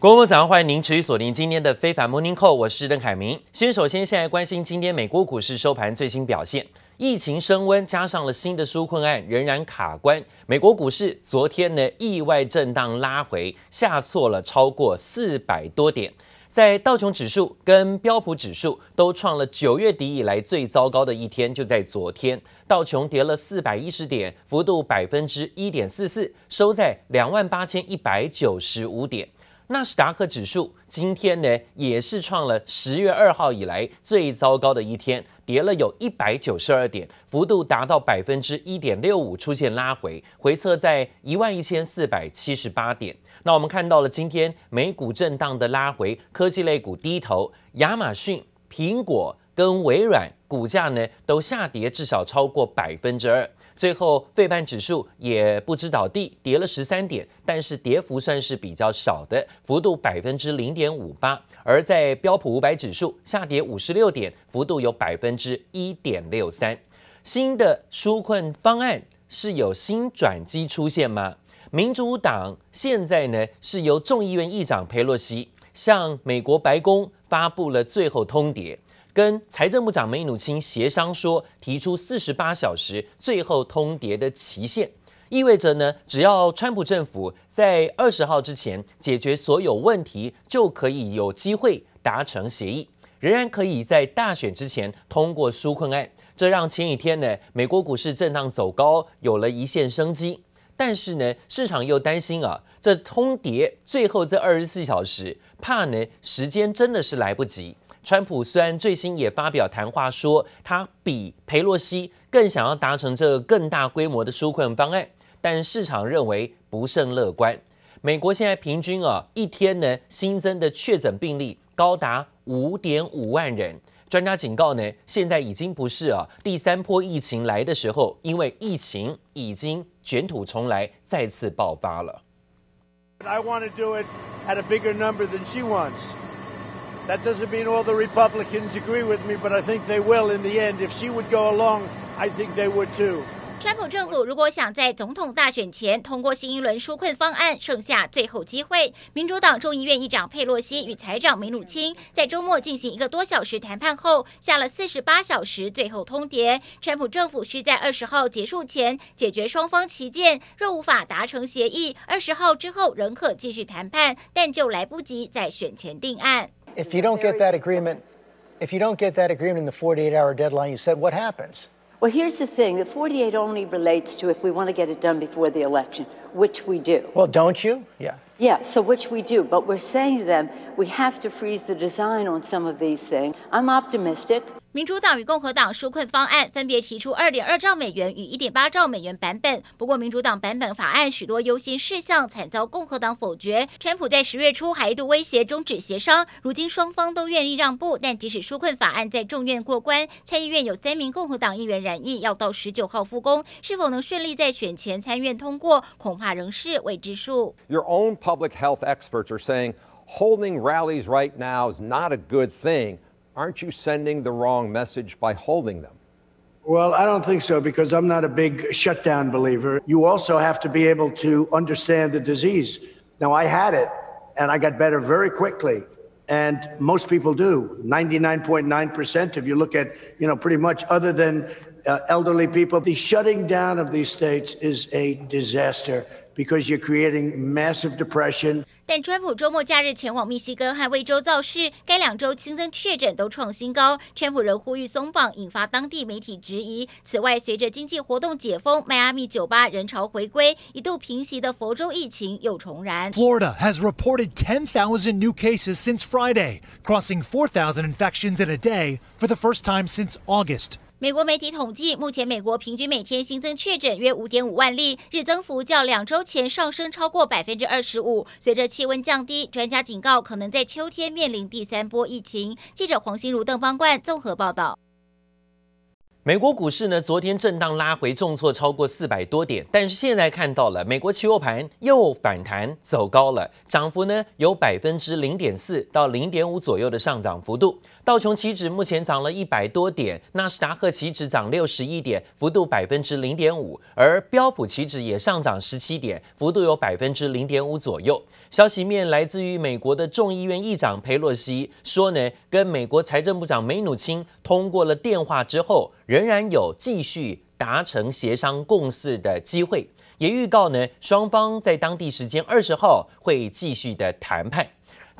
各位早上，欢迎您持续锁定今天的非凡 Morning Call，我是邓凯明。先首先现在关心今天美国股市收盘最新表现，疫情升温加上了新的纾困案仍然卡关，美国股市昨天呢意外震荡拉回，下挫了超过四百多点，在道琼指数跟标普指数都创了九月底以来最糟糕的一天，就在昨天，道琼跌了四百一十点，幅度百分之一点四四，收在两万八千一百九十五点。纳斯达克指数今天呢也是创了十月二号以来最糟糕的一天，跌了有一百九十二点，幅度达到百分之一点六五，出现拉回，回测在一万一千四百七十八点。那我们看到了今天美股震荡的拉回，科技类股低头，亚马逊、苹果跟微软股价呢都下跌至少超过百分之二。最后，费半指数也不知倒地，跌了十三点，但是跌幅算是比较少的，幅度百分之零点五八。而在标普五百指数下跌五十六点，幅度有百分之一点六三。新的纾困方案是有新转机出现吗？民主党现在呢是由众议院议长佩洛西向美国白宫发布了最后通牒。跟财政部长梅努钦协商说，提出四十八小时最后通牒的期限，意味着呢，只要川普政府在二十号之前解决所有问题，就可以有机会达成协议，仍然可以在大选之前通过纾困案。这让前几天呢，美国股市震荡走高，有了一线生机。但是呢，市场又担心啊，这通牒最后这二十四小时，怕呢时间真的是来不及。川普虽然最新也发表谈话说，他比裴洛西更想要达成这个更大规模的纾困方案，但市场认为不甚乐观。美国现在平均啊一天呢新增的确诊病例高达五点五万人，专家警告呢，现在已经不是啊第三波疫情来的时候，因为疫情已经卷土重来，再次爆发了。I want to do it at a bigger number than she wants. That doesn't mean all the Republicans agree with me, but I think they will in the end. If she would go along, I think they would too. 川普政府如果想在总统大选前通过新一轮纾困方案，剩下最后机会。民主党众议院议长佩洛西与财长梅努钦在周末进行一个多小时谈判后，下了四十八小时最后通牒。川普政府需在二十号结束前解决双方旗舰，若无法达成协议，二十号之后仍可继续谈判，但就来不及在选前定案。If you don't get that agreement, if you don't get that agreement in the 48-hour deadline you said, what happens? Well, here's the thing. The 48 only relates to if we want to get it done before the election, which we do. Well, don't you? Yeah. Yeah, so which we do. But we're saying to them, we have to freeze the design on some of these things. I'm optimistic. 民主党与共和党纾困方案分别提出二点二兆美元与一点八兆美元版本，不过民主党版本法案许多优先事项惨遭共和党否决。川普在十月初还一度威胁终止协商，如今双方都愿意让步，但即使纾困法案在众院过关，参议院有三名共和党议员染疫，要到十九号复工，是否能顺利在选前参院通过，恐怕仍是未知数。Your own public health experts are saying holding rallies right now is not a good thing. Aren't you sending the wrong message by holding them? Well, I don't think so because I'm not a big shutdown believer. You also have to be able to understand the disease. Now, I had it and I got better very quickly. And most people do. 99.9% if you look at, you know, pretty much other than uh, elderly people, the shutting down of these states is a disaster Because you're creating massive depression. 但川普周末假日前往密西根和维州造势，该两州新增确诊都创新高。川普仍呼吁松绑，引发当地媒体质疑。此外，随着经济活动解封，迈阿密酒吧人潮回归，一度平息的佛州疫情又重燃。Florida has reported 10,000 new cases since Friday, crossing 4,000 infections in a day for the first time since August. 美国媒体统计，目前美国平均每天新增确诊约五点五万例，日增幅较两周前上升超过百分之二十五。随着气温降低，专家警告可能在秋天面临第三波疫情。记者黄心如、邓邦冠综合报道。美国股市呢，昨天震荡拉回，重挫超过四百多点，但是现在看到了，美国期货盘又反弹走高了，涨幅呢有百分之零点四到零点五左右的上涨幅度。道琼期指目前涨了一百多点，纳斯达克期指涨六十一点，幅度百分之零点五，而标普期指也上涨十七点，幅度有百分之零点五左右。消息面来自于美国的众议院议长佩洛西说呢，跟美国财政部长梅努钦通过了电话之后，仍然有继续达成协商共识的机会，也预告呢，双方在当地时间二十号会继续的谈判。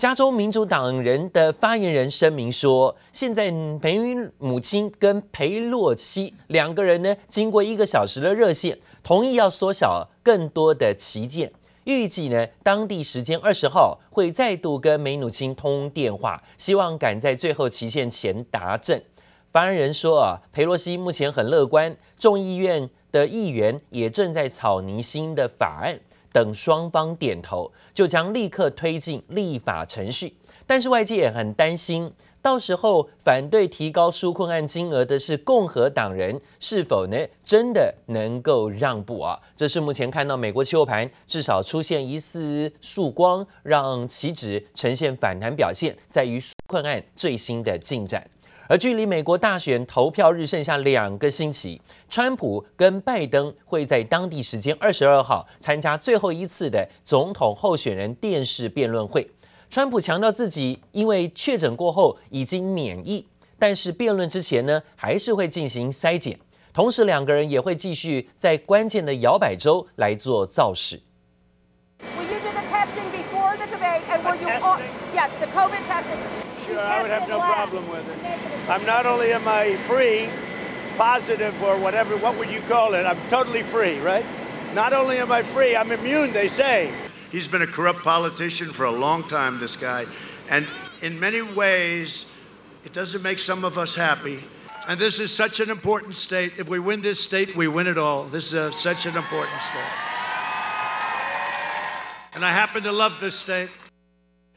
加州民主党人的发言人声明说，现在梅努钦跟裴洛西两个人呢，经过一个小时的热线，同意要缩小更多的期限。预计呢，当地时间二十号会再度跟梅努钦通电话，希望赶在最后期限前达阵。发言人说啊，裴洛西目前很乐观，众议院的议员也正在草拟新的法案。等双方点头，就将立刻推进立法程序。但是外界也很担心，到时候反对提高纾困案金额的是共和党人，是否呢真的能够让步啊？这是目前看到美国期货盘至少出现一丝曙光，让期指呈现反弹表现，在于纾困案最新的进展。而距离美国大选投票日剩下两个星期，川普跟拜登会在当地时间二十二号参加最后一次的总统候选人电视辩论会。川普强调自己因为确诊过后已经免疫，但是辩论之前呢，还是会进行筛检。同时，两个人也会继续在关键的摇摆州来做造势。Sure, I would have no problem with it. I'm not only am I free, positive or whatever, what would you call it? I'm totally free, right? Not only am I free, I'm immune, they say. He's been a corrupt politician for a long time, this guy. And in many ways, it doesn't make some of us happy. And this is such an important state. If we win this state, we win it all. This is a, such an important state. And I happen to love this state.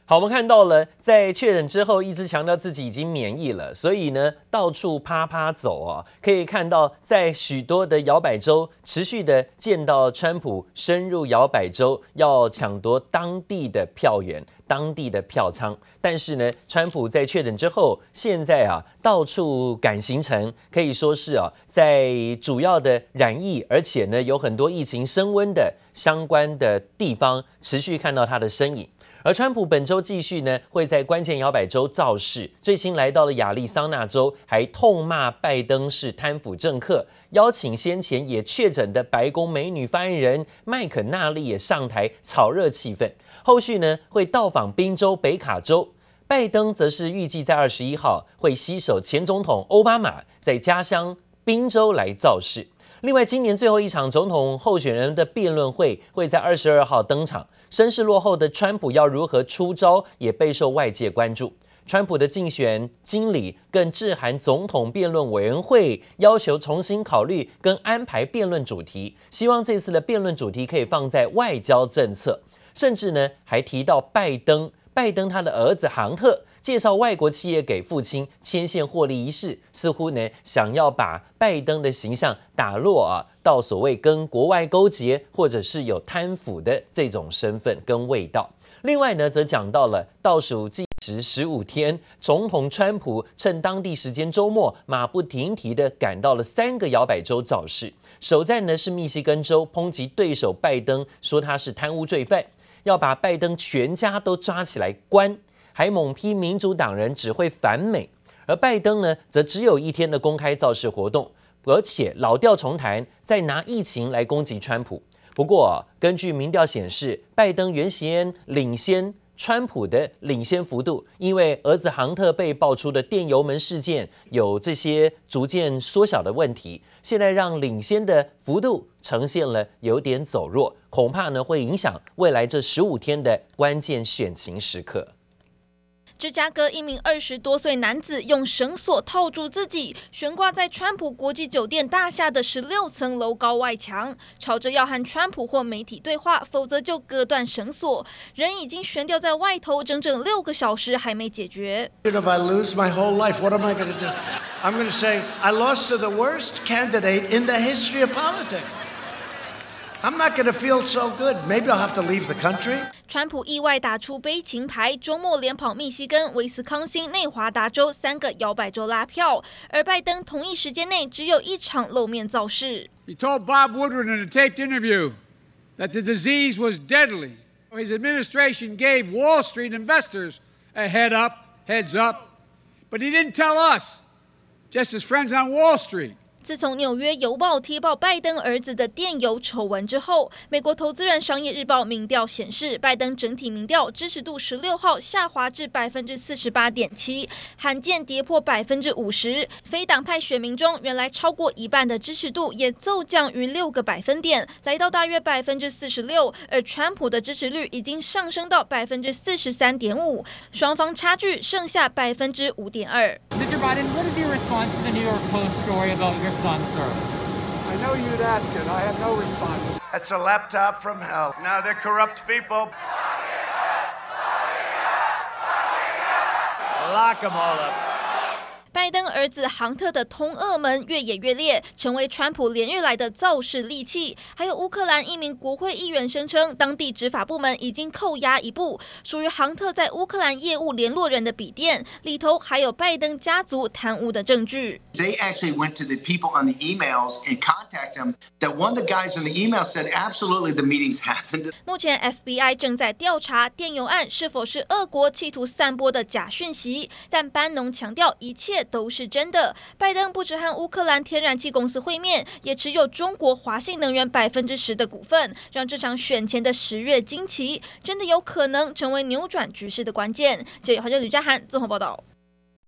好，我们看到了，在确诊之后，一直强调自己已经免疫了，所以呢，到处趴趴走啊，可以看到在许多的摇摆州，持续的见到川普深入摇摆州，要抢夺当地的票源、当地的票仓。但是呢，川普在确诊之后，现在啊，到处赶行程，可以说是啊，在主要的染疫，而且呢，有很多疫情升温的相关的地方，持续看到他的身影。而川普本周继续呢，会在关键摇摆州造势，最新来到了亚利桑那州，还痛骂拜登是贪腐政客，邀请先前也确诊的白宫美女发言人麦肯纳利也上台炒热气氛。后续呢，会到访宾州、北卡州，拜登则是预计在二十一号会携手前总统奥巴马在家乡宾州来造势。另外，今年最后一场总统候选人的辩论会会在二十二号登场。声势落后的川普要如何出招，也备受外界关注。川普的竞选经理更致函总统辩论委员会，要求重新考虑跟安排辩论主题，希望这次的辩论主题可以放在外交政策，甚至呢还提到拜登，拜登他的儿子杭特。介绍外国企业给父亲牵线获利一事，似乎呢想要把拜登的形象打落啊，到所谓跟国外勾结或者是有贪腐的这种身份跟味道。另外呢，则讲到了倒数计时十五天，总统川普趁当地时间周末，马不停蹄地赶到了三个摇摆州造势。首站呢是密西根州，抨击对手拜登，说他是贪污罪犯，要把拜登全家都抓起来关。还猛批民主党人只会反美，而拜登呢，则只有一天的公开造势活动，而且老调重弹，再拿疫情来攻击川普。不过，根据民调显示，拜登原先领先川普的领先幅度，因为儿子杭特被爆出的电油门事件有这些逐渐缩小的问题，现在让领先的幅度呈现了有点走弱，恐怕呢会影响未来这十五天的关键选情时刻。芝加哥一名二十多岁男子用绳索套住自己，悬挂在川普国际酒店大厦的十六层楼高外墙，吵着要和川普或媒体对话，否则就割断绳索。人已经悬吊在外头整整六个小时，还没解决。If I lose my whole life, what am I going to do? I'm going to say I lost to the worst candidate in the history of politics. I'm not going to feel so good. Maybe I'll have to leave the country. 川普意外打出悲情牌，周末连跑密西根、威斯康星、内华达州三个摇摆州拉票，而拜登同一时间内只有一场露面造势。He told Bob Woodward in a taped interview that the disease was deadly. His administration gave Wall Street investors a head up, heads up, but he didn't tell us, just his friends on Wall Street. 自从纽约邮报踢爆拜登儿子的电邮丑闻之后，美国投资人商业日报民调显示，拜登整体民调支持度十六号下滑至百分之四十八点七，罕见跌破百分之五十。非党派选民中，原来超过一半的支持度也骤降逾六个百分点，来到大约百分之四十六。而川普的支持率已经上升到百分之四十三点五，双方差距剩下百分之五点二。I know you'd ask it. I have no response. That's a laptop from hell. Now they're corrupt people. Lock them all up. 儿子杭特的通俄门越演越烈，成为川普连日来的造势利器。还有乌克兰一名国会议员声称，当地执法部门已经扣押一部属于杭特在乌克兰业务联络人的笔电，里头还有拜登家族贪污的证据。They actually went to the people on the emails and contacted them. That one of the guys on the email said, "Absolutely, the meetings happened." 目前 FBI 正在调查电邮案是否是俄国企图散播的假讯息，但班农强调一切。都是真的。拜登不止和乌克兰天然气公司会面，也持有中国华信能源百分之十的股份，让这场选前的十月惊奇真的有可能成为扭转局势的关键。谢谢华就吕佳涵综合报道。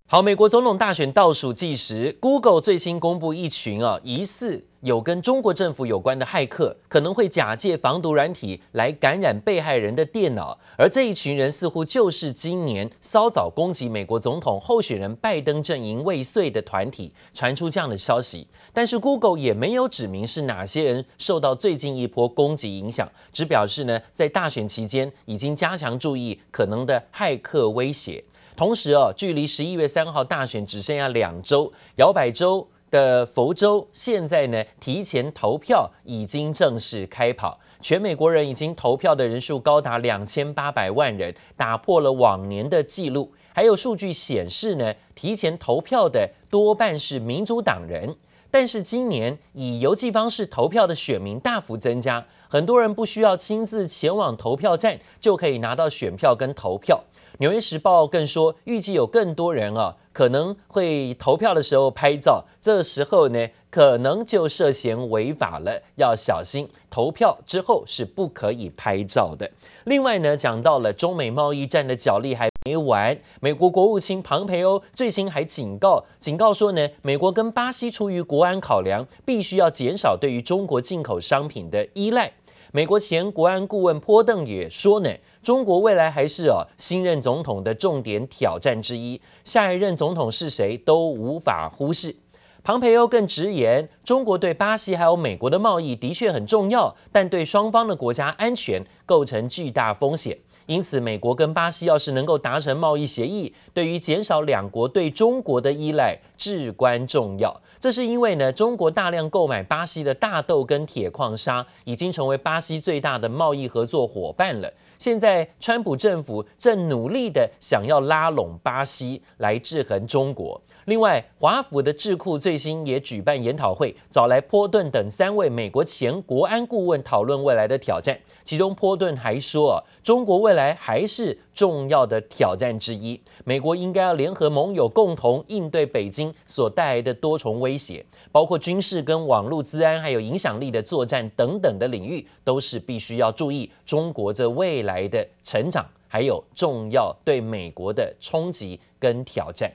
好，美国总统大选倒数计时，Google 最新公布一群啊疑似。有跟中国政府有关的骇客可能会假借防毒软体来感染被害人的电脑，而这一群人似乎就是今年稍早攻击美国总统候选人拜登阵营未遂的团体。传出这样的消息，但是 Google 也没有指明是哪些人受到最近一波攻击影响，只表示呢，在大选期间已经加强注意可能的骇客威胁。同时哦，距离十一月三号大选只剩下两周，摇摆州。的佛州现在呢，提前投票已经正式开跑，全美国人已经投票的人数高达两千八百万人，打破了往年的记录。还有数据显示呢，提前投票的多半是民主党人，但是今年以邮寄方式投票的选民大幅增加，很多人不需要亲自前往投票站就可以拿到选票跟投票。纽约时报更说，预计有更多人啊。可能会投票的时候拍照，这时候呢，可能就涉嫌违法了，要小心。投票之后是不可以拍照的。另外呢，讲到了中美贸易战的角力还没完，美国国务卿庞培欧最新还警告，警告说呢，美国跟巴西出于国安考量，必须要减少对于中国进口商品的依赖。美国前国安顾问波邓也说呢。中国未来还是哦新任总统的重点挑战之一，下一任总统是谁都无法忽视。庞培欧更直言，中国对巴西还有美国的贸易的确很重要，但对双方的国家安全构成巨大风险。因此，美国跟巴西要是能够达成贸易协议，对于减少两国对中国的依赖至关重要。这是因为呢，中国大量购买巴西的大豆跟铁矿砂，已经成为巴西最大的贸易合作伙伴了。现在，川普政府正努力的想要拉拢巴西来制衡中国。另外，华府的智库最新也举办研讨会，找来波顿等三位美国前国安顾问讨论未来的挑战。其中，波顿还说，中国未来还是重要的挑战之一，美国应该要联合盟友，共同应对北京所带来的多重威胁，包括军事跟网络资安，还有影响力的作战等等的领域，都是必须要注意中国这未来的成长，还有重要对美国的冲击跟挑战。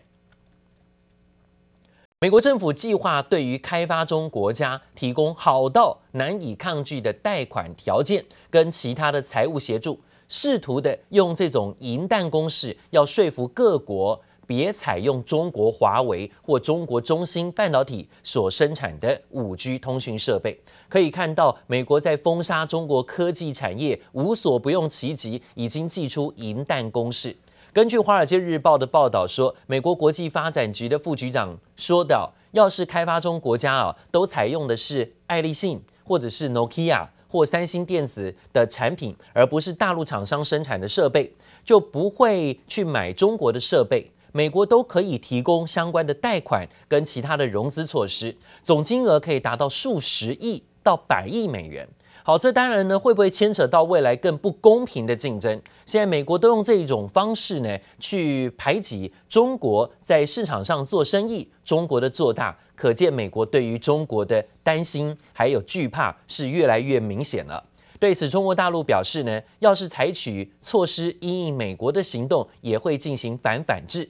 美国政府计划对于开发中国家提供好到难以抗拒的贷款条件跟其他的财务协助，试图的用这种银弹攻势，要说服各国别采用中国华为或中国中芯半导体所生产的五 G 通讯设备。可以看到，美国在封杀中国科技产业无所不用其极，已经祭出银弹攻势。根据《华尔街日报》的报道说，美国国际发展局的副局长说道：“要是开发中国家啊，都采用的是爱立信或者是 Nokia 或三星电子的产品，而不是大陆厂商生产的设备，就不会去买中国的设备。美国都可以提供相关的贷款跟其他的融资措施，总金额可以达到数十亿到百亿美元。好，这当然呢，会不会牵扯到未来更不公平的竞争？现在美国都用这种方式呢，去排挤中国在市场上做生意，中国的做大，可见美国对于中国的担心还有惧怕是越来越明显了。对此，中国大陆表示呢，要是采取措施因应美国的行动，也会进行反反制。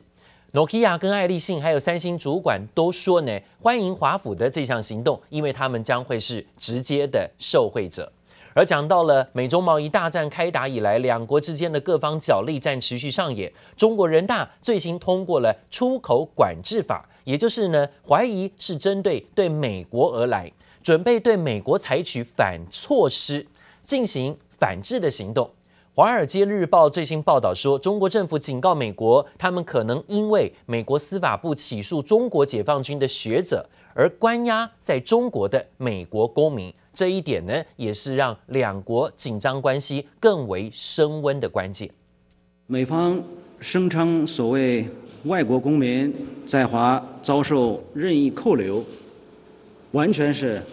诺基亚跟爱立信还有三星主管都说呢，欢迎华府的这项行动，因为他们将会是直接的受惠者。而讲到了美中贸易大战开打以来，两国之间的各方角力战持续上演。中国人大最新通过了出口管制法，也就是呢，怀疑是针对对美国而来，准备对美国采取反措施，进行反制的行动。《华尔街日报》最新报道说，中国政府警告美国，他们可能因为美国司法部起诉中国解放军的学者而关押在中国的美国公民。这一点呢，也是让两国紧张关系更为升温的关键。美方声称，所谓外国公民在华遭受任意扣留，完全是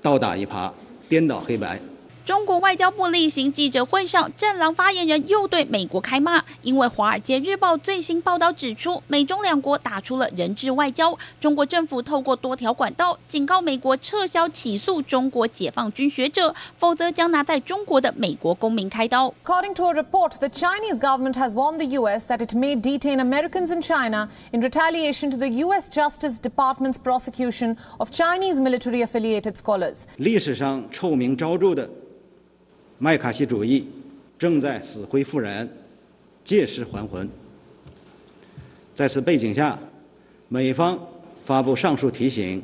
倒打一耙，颠倒黑白。中国外交部例行记者会上，战狼发言人又对美国开骂，因为《华尔街日报》最新报道指出，美中两国打出了人质外交。中国政府透过多条管道警告美国撤销起诉中国解放军学者，否则将拿在中国的美国公民开刀。According to a report, the Chinese government has warned the U.S. that it may detain Americans in China in retaliation to the U.S. Justice Department's prosecution of Chinese military-affiliated scholars. 历史上臭名昭著的。麦卡锡主义正在死灰复燃，借尸还魂。在此背景下，美方发布上述提醒，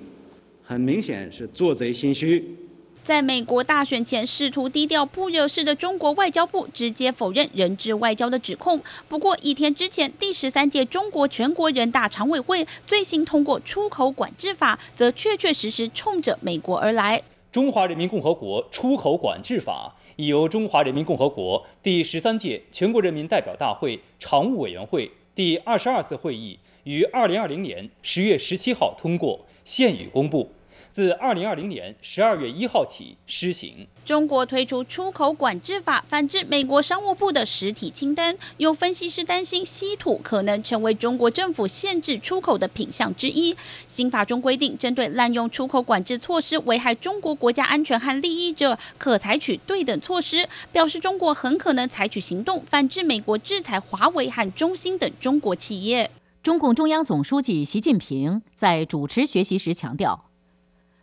很明显是做贼心虚。在美国大选前试图低调不惹事的中国外交部直接否认人质外交的指控。不过一天之前，第十三届中国全国人大常委会最新通过出口管制法，则确确实实冲着美国而来。中华人民共和国出口管制法。已由中华人民共和国第十三届全国人民代表大会常务委员会第二十二次会议于二零二零年十月十七号通过，现已公布。自二零二零年十二月一号起施行。中国推出出口管制法，反制美国商务部的实体清单。有分析师担心，稀土可能成为中国政府限制出口的品项之一。新法中规定，针对滥用出口管制措施危害中国国家安全和利益者，可采取对等措施。表示中国很可能采取行动，反制美国制裁华为和中兴等中国企业。中共中央总书记习近平在主持学习时强调。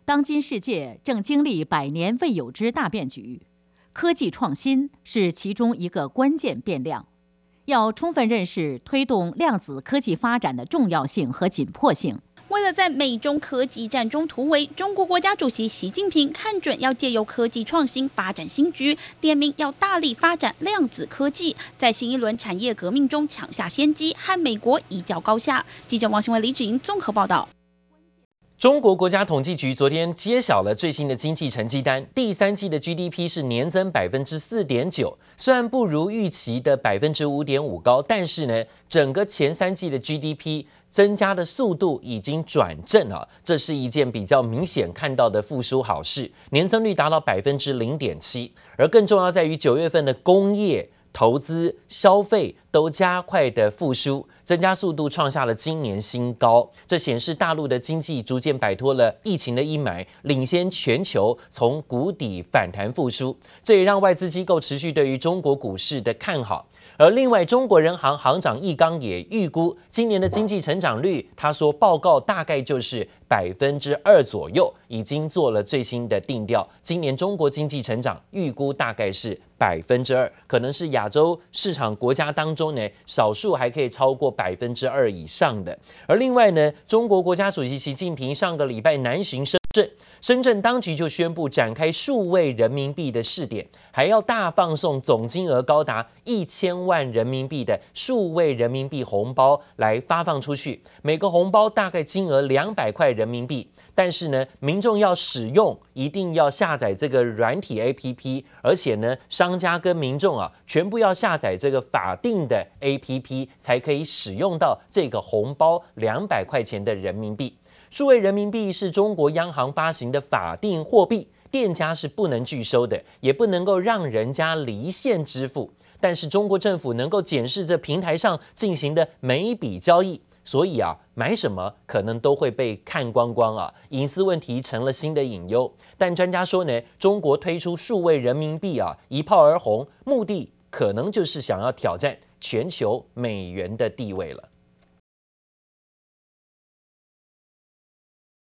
当今世界正经历百年未有之大变局，科技创新是其中一个关键变量。要充分认识推动量子科技发展的重要性和紧迫性。为了在美中科技战中突围，中国国家主席习近平看准要借由科技创新发展新局，点名要大力发展量子科技，在新一轮产业革命中抢下先机，和美国一较高下。记者王新文、李芷莹综合报道。中国国家统计局昨天揭晓了最新的经济成绩单，第三季的 GDP 是年增百分之四点九，虽然不如预期的百分之五点五高，但是呢，整个前三季的 GDP 增加的速度已经转正了，这是一件比较明显看到的复苏好事，年增率达到百分之零点七，而更重要在于九月份的工业。投资、消费都加快的复苏，增加速度创下了今年新高。这显示大陆的经济逐渐摆脱了疫情的阴霾，领先全球从谷底反弹复苏。这也让外资机构持续对于中国股市的看好。而另外，中国人行行长易纲也预估今年的经济成长率，他说报告大概就是百分之二左右，已经做了最新的定调。今年中国经济成长预估大概是百分之二，可能是亚洲市场国家当中呢，少数还可以超过百分之二以上的。而另外呢，中国国家主席习近平上个礼拜南巡深圳。深圳当局就宣布展开数位人民币的试点，还要大放送总金额高达一千万人民币的数位人民币红包来发放出去，每个红包大概金额两百块人民币。但是呢，民众要使用一定要下载这个软体 APP，而且呢，商家跟民众啊，全部要下载这个法定的 APP，才可以使用到这个红包两百块钱的人民币。数位人民币是中国央行发行的法定货币，店家是不能拒收的，也不能够让人家离线支付。但是中国政府能够检视这平台上进行的每一笔交易，所以啊，买什么可能都会被看光光啊，隐私问题成了新的隐忧。但专家说呢，中国推出数位人民币啊，一炮而红，目的可能就是想要挑战全球美元的地位了。